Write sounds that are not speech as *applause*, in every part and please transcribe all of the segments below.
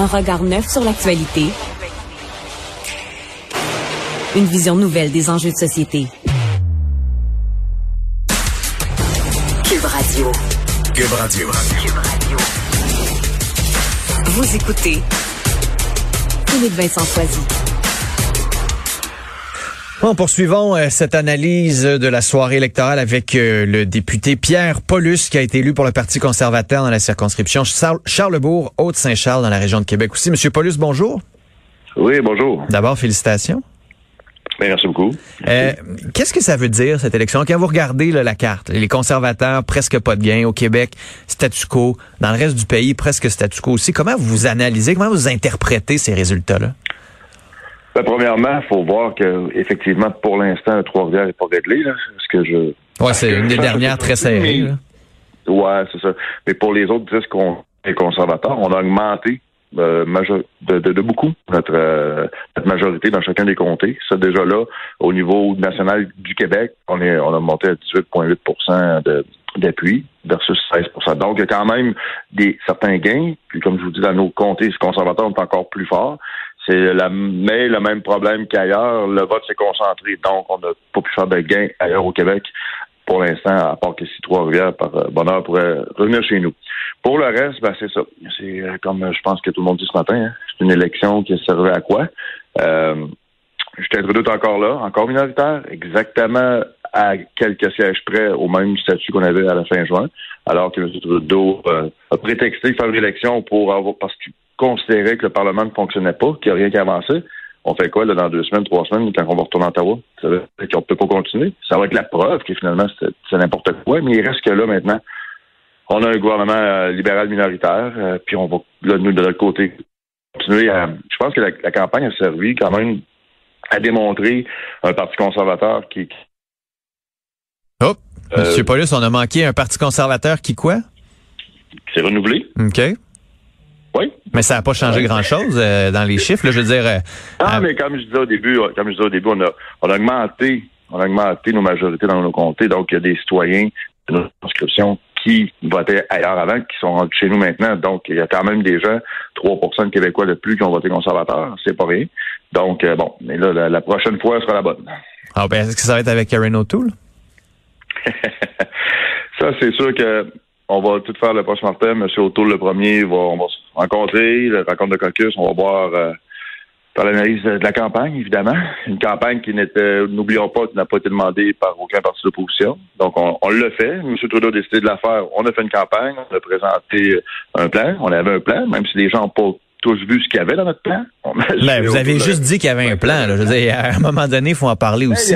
Un regard neuf sur l'actualité. Une vision nouvelle des enjeux de société. Cube Radio. Cube Radio. Vous écoutez Philippe Vincent Foisy. Bon, poursuivons euh, cette analyse de la soirée électorale avec euh, le député Pierre Paulus qui a été élu pour le Parti conservateur dans la circonscription Charlebourg, Haute-Saint-Charles dans la région de Québec aussi. Monsieur Paulus, bonjour. Oui, bonjour. D'abord, félicitations. Bien, merci beaucoup. Euh, Qu'est-ce que ça veut dire, cette élection? Quand vous regardez là, la carte, les conservateurs, presque pas de gain. Au Québec, statu quo. Dans le reste du pays, presque statu quo aussi. Comment vous analysez, comment vous interprétez ces résultats-là? Ben, premièrement, il faut voir que effectivement, pour l'instant, Trois-Rivières n'est pas réglé. Là, ce que je. Ouais, c'est une des dernières très serrées. Ouais, c'est ça. Mais pour les autres disques les conservateurs, on a augmenté euh, de, de, de, beaucoup notre, euh, notre, majorité dans chacun des comtés. Ça, déjà là, au niveau national du Québec, on est on a monté à 18,8 de d'appui versus 16% Donc, il y a quand même des certains gains. Puis, comme je vous dis, dans nos comtés, les conservateurs sont encore plus forts. C'est la, mais le même problème qu'ailleurs, le vote s'est concentré. Donc, on n'a pas pu faire de gains ailleurs au Québec pour l'instant, à part que si Trois-Rivières, par euh, bonheur, pourrait revenir chez nous. Pour le reste, ben, c'est ça. C'est euh, comme je pense que tout le monde dit ce matin, hein, c'est une élection qui servait à quoi? Euh, Trudeau est encore là, encore minoritaire, exactement à quelques sièges près au même statut qu'on avait à la fin juin, alors que M. Trudeau euh, a prétexté faire une élection pour avoir parce qu'il considérait que le Parlement ne fonctionnait pas, qu'il n'y a rien qui avançait. On fait quoi là, dans deux semaines, trois semaines, quand on va retourner à Ottawa? Ça veut dire qu'on ne peut pas continuer? Ça va être la preuve que finalement c'est n'importe quoi, mais il reste que là maintenant. On a un gouvernement euh, libéral minoritaire, euh, puis on va là, nous de l'autre côté continuer à. Je pense que la, campagne a servi quand même à démontrer un parti conservateur qui. Oh, Monsieur Paulus, on a manqué un parti conservateur qui quoi? Qui s'est renouvelé. OK. Oui. Mais ça n'a pas changé grand-chose euh, dans les chiffres. Là, je veux dire. Euh, ah, mais comme je disais au début, euh, comme je disais au début, on a, on a augmenté, on a augmenté nos majorités dans nos comtés. Donc, il y a des citoyens de notre inscription qui votaient ailleurs avant, qui sont chez nous maintenant. Donc, il y a quand même des gens, 3 de Québécois de plus qui ont voté conservateur. C'est pas rien. Donc, bon, mais là, la, prochaine fois, elle sera la bonne. Ah, ben, est-ce que ça va être avec Karen O'Toole? *laughs* *laughs* ça, c'est sûr que on va tout faire le post-mortem. Monsieur O'Toole, le premier, va, on va se rencontrer, le rencontre de caucus, on va voir euh, par l'analyse de la campagne, évidemment. Une campagne qui n'était, n'oublions pas, qui n'a pas été demandée par aucun parti d'opposition. Donc, on, on l'a fait. M. Trudeau a décidé de la faire. On a fait une campagne, on a présenté un plan. On avait un plan, même si les gens n'ont pas tous vu ce qu'il y avait dans notre plan. Ben, vous avez juste dit qu'il y avait un plan. Je veux dire, à un moment donné, il faut en parler ben, aussi.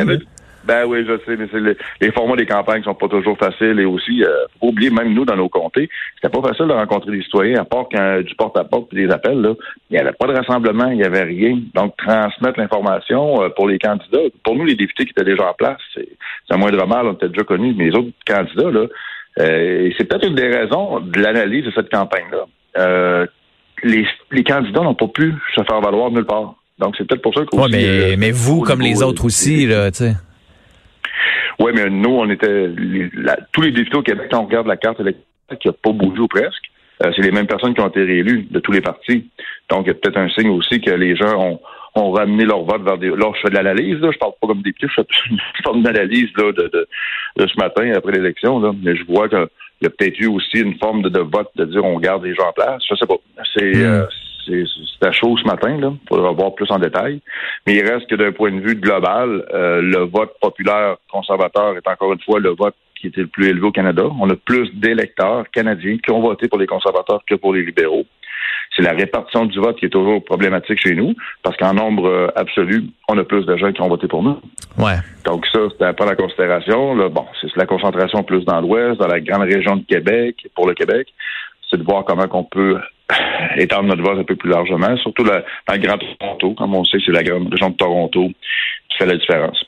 Ben oui, je sais, mais c'est les formats des campagnes sont pas toujours faciles et aussi, euh, faut oublier, même nous, dans nos comtés, c'était pas facile de rencontrer des citoyens, à part quand du porte-à-porte et des appels, là. Il n'y avait pas de rassemblement, il n'y avait rien. Donc, transmettre l'information euh, pour les candidats, pour nous, les députés qui étaient déjà en place, c'est un moindre mal, on était déjà connus, mais les autres candidats, là, euh, c'est peut-être une des raisons de l'analyse de cette campagne-là. Euh, les, les candidats n'ont pas pu se faire valoir nulle part. Donc, c'est peut-être pour ça que. Ouais, mais, mais vous, comme les autres aussi, là, tu sais. Oui, mais nous, on était tous les députés au Québec, quand on regarde la carte électorale, qui n'a pas bougé ou presque, euh, c'est les mêmes personnes qui ont été réélues de tous les partis. Donc, il y a peut-être un signe aussi que les gens ont, ont ramené leur vote vers des. Là, je fais de l'analyse, là, je parle pas comme député, je fais une *laughs* forme d'analyse là, de, de, de, ce matin après l'élection, là. Mais je vois qu'il y a peut-être eu aussi une forme de, de, vote de dire on garde les gens en place. Je sais pas. C'est hmm. euh, c'est à chaud ce matin, là. Il faudra voir plus en détail. Mais il reste que d'un point de vue global, euh, le vote populaire conservateur est encore une fois le vote qui était le plus élevé au Canada. On a plus d'électeurs canadiens qui ont voté pour les conservateurs que pour les libéraux. C'est la répartition du vote qui est toujours problématique chez nous, parce qu'en nombre euh, absolu, on a plus de gens qui ont voté pour nous. Ouais. Donc ça, c'est pas la considération. Là. Bon, c'est la concentration plus dans l'Ouest, dans la grande région de Québec, pour le Québec. C'est de voir comment on peut *sighs* étendre notre vote un peu plus largement, surtout dans le Grand Toronto. Comme on sait, c'est la grande région de Toronto qui fait la différence.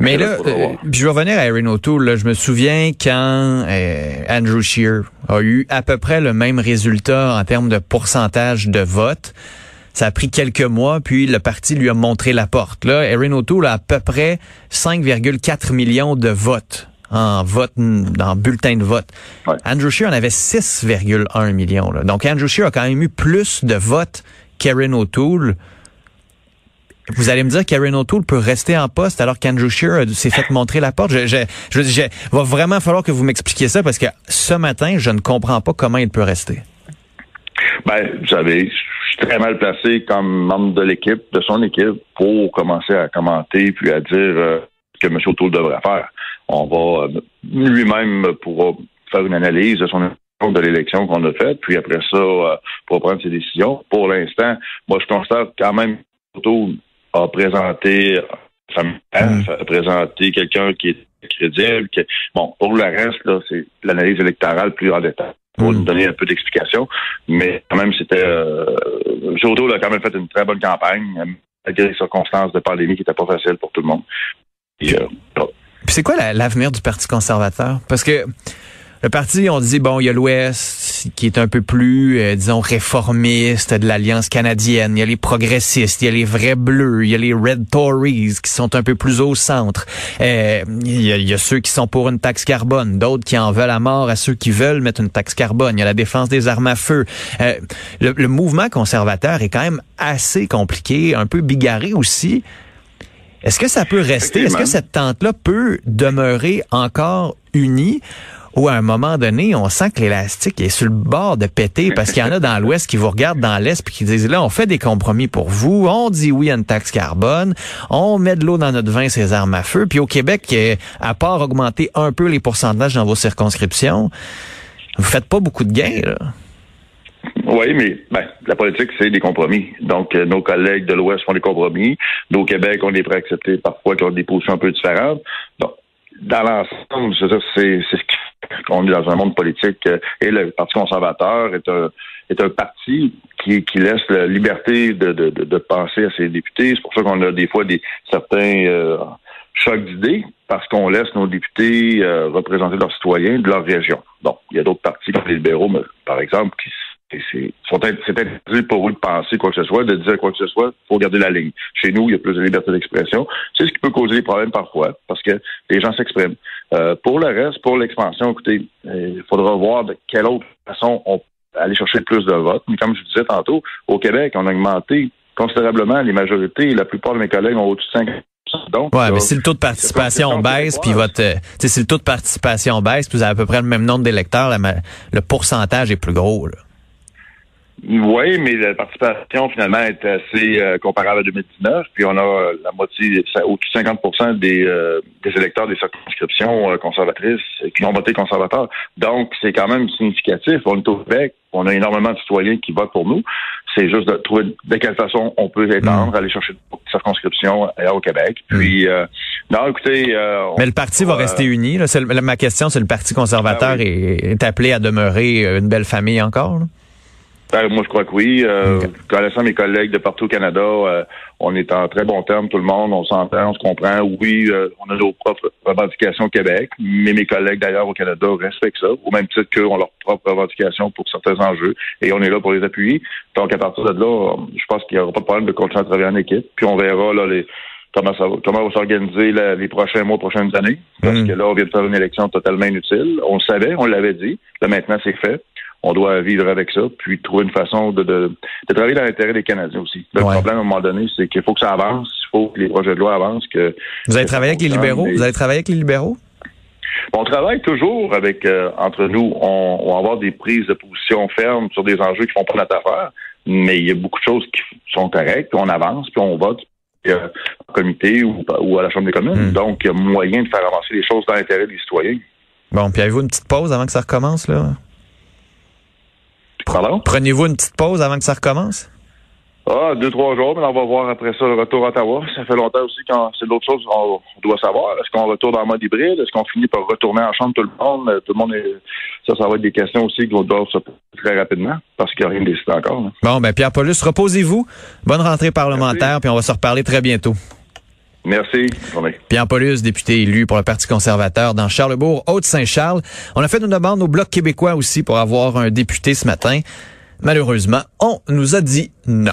Mais là, euh, je vais revenir à Erin O'Toole. Je me souviens quand euh, Andrew Scheer a eu à peu près le même résultat en termes de pourcentage de vote. Ça a pris quelques mois, puis le parti lui a montré la porte. Là, Erin O'Toole a à peu près 5,4 millions de votes en vote, dans bulletin de vote. Andrew Scheer en avait 6,1 millions. Donc Andrew Scheer a quand même eu plus de votes qu'Erin O'Toole. Vous allez me dire qu'Erin O'Toole peut rester en poste alors qu'Andrew Scheer s'est fait montrer la porte. Je, je, je, va vraiment falloir que vous m'expliquiez ça parce que ce matin, je ne comprends pas comment il peut rester. Ben, vous savez, je suis très mal placé comme membre de l'équipe, de son équipe, pour commencer à commenter puis à dire euh, ce que M. O'Toole devrait faire. On va euh, lui-même pourra faire une analyse de son de l'élection qu'on a faite, puis après ça, euh, pour prendre ses décisions. Pour l'instant, moi, je constate quand même O'Toole a présenté a présenté quelqu'un qui est crédible. bon, pour le reste, là, c'est l'analyse électorale plus en détail pour nous donner un peu d'explication. Mais quand même, c'était euh, Jodo a quand même fait une très bonne campagne, malgré les circonstances de pandémie qui n'étaient pas faciles pour tout le monde. Euh, C'est quoi l'avenir du Parti conservateur? Parce que le parti, on dit, bon, il y a l'Ouest qui est un peu plus, euh, disons, réformiste de l'Alliance canadienne. Il y a les progressistes, il y a les vrais bleus, il y a les Red Tories qui sont un peu plus au centre. Euh, il, y a, ceux qui sont pour une taxe carbone, d'autres qui en veulent à mort à ceux qui veulent mettre une taxe carbone. Il y a la défense des armes à feu. Euh, le mouvement conservateur est quand même assez compliqué, un peu bigarré aussi. Est-ce que ça peut rester? Est-ce que cette tente-là peut demeurer encore unie? où à un moment donné, on sent que l'élastique est sur le bord de péter parce qu'il y en a dans l'Ouest qui vous regardent dans l'Est puis qui disent là, on fait des compromis pour vous, on dit oui à une taxe carbone, on met de l'eau dans notre vin, ces armes à feu. Puis au Québec, à part augmenter un peu les pourcentages dans vos circonscriptions, vous faites pas beaucoup de gains, là. Oui, mais ben, la politique, c'est des compromis. Donc, euh, nos collègues de l'Ouest font des compromis. Nous, au Québec, on est prêt à accepter parfois qu'ils ont des positions un peu différentes. Donc, dans l'ensemble, c'est ce qui qu'on est dans un monde politique euh, et le Parti conservateur est un est un parti qui, qui laisse la liberté de, de, de, penser à ses députés. C'est pour ça qu'on a des fois des certains euh, chocs d'idées, parce qu'on laisse nos députés euh, représenter leurs citoyens de leur région. Donc, il y a d'autres partis comme les libéraux, par exemple, qui c'est interdit pour eux de penser quoi que ce soit, de dire quoi que ce soit, il faut garder la ligne. Chez nous, il y a plus de liberté d'expression. C'est ce qui peut causer des problèmes parfois, parce que les gens s'expriment. Euh, pour le reste, pour l'expansion, écoutez, euh, il faudra voir de quelle autre façon on peut aller chercher plus de votes. Mais comme je disais tantôt, au Québec, on a augmenté considérablement les majorités. La plupart de mes collègues ont au-dessus de 5 donc, ouais, mais si le taux de participation baisse, puis votre, euh, si le taux de participation baisse, puis vous avez à peu près le même nombre d'électeurs, le pourcentage est plus gros. Là. Oui, mais la participation finalement est assez euh, comparable à 2019. Puis on a la moitié, au-dessus de 50 des, euh, des électeurs des circonscriptions euh, conservatrices qui ont voté conservateur. Donc c'est quand même significatif. On est au Québec, on a énormément de citoyens qui votent pour nous. C'est juste de trouver de quelle façon on peut étendre, mm. aller chercher des circonscriptions au Québec. Mm. Puis non, écoutez. mais le parti va rester uni. Là. ma question, c'est le Parti conservateur ah est, appelé à demeurer une belle famille encore. Ben, moi, je crois que oui. Euh, Connaissant mes collègues de partout au Canada, euh, on est en très bon terme, tout le monde. On s'entend, on se comprend. Oui, euh, on a nos propres revendications au Québec, mais mes collègues d'ailleurs au Canada respectent ça, au même titre qu'eux ont leurs propres revendications pour certains enjeux, et on est là pour les appuyer. Donc, à partir de là, je pense qu'il n'y aura pas de problème de continuer à travailler en équipe. Puis on verra là les comment ça va, comment va s'organiser les prochains mois, prochaines années. Parce mm. que là, on vient de faire une élection totalement inutile. On le savait, on l'avait dit. Là, maintenant, c'est fait on doit vivre avec ça, puis trouver une façon de, de, travailler dans l'intérêt des Canadiens aussi. Le problème, à un moment donné, c'est qu'il faut que ça avance, il faut que les projets de loi avancent. Que, Vous avez travaillé avec les libéraux? Vous avez travaillé avec les libéraux? On travaille toujours avec, euh, entre nous, on, va avoir des prises de position fermes sur des enjeux qui font pas notre affaire, mais il y a beaucoup de choses qui sont correctes, puis on avance, puis on vote euh, en comité ou, à la Chambre des communes. Hmm. Donc, il y a moyen de faire avancer les choses dans l'intérêt des citoyens. Bon, puis avez-vous une petite pause avant que ça recommence, là? Pardon? Prenez-vous une petite pause avant que ça recommence? Ah, deux, trois jours, mais on va voir après ça le retour à Ottawa. Ça fait longtemps aussi quand c'est l'autre chose qu'on doit savoir. Est-ce qu'on retourne en mode hybride? Est-ce qu'on finit par retourner en chambre tout le monde? Tout le monde est. Ça, ça va être des questions aussi qu'on doit se poser très rapidement parce qu'il n'y a rien décidé encore. Bon, ben Pierre Paulus, reposez-vous. Bonne rentrée parlementaire, puis on va se reparler très bientôt. Merci. Pierre Paulus, député élu pour le Parti conservateur dans Charlebourg, Haute-Saint-Charles. On a fait une demande au Bloc québécois aussi pour avoir un député ce matin. Malheureusement, on nous a dit non.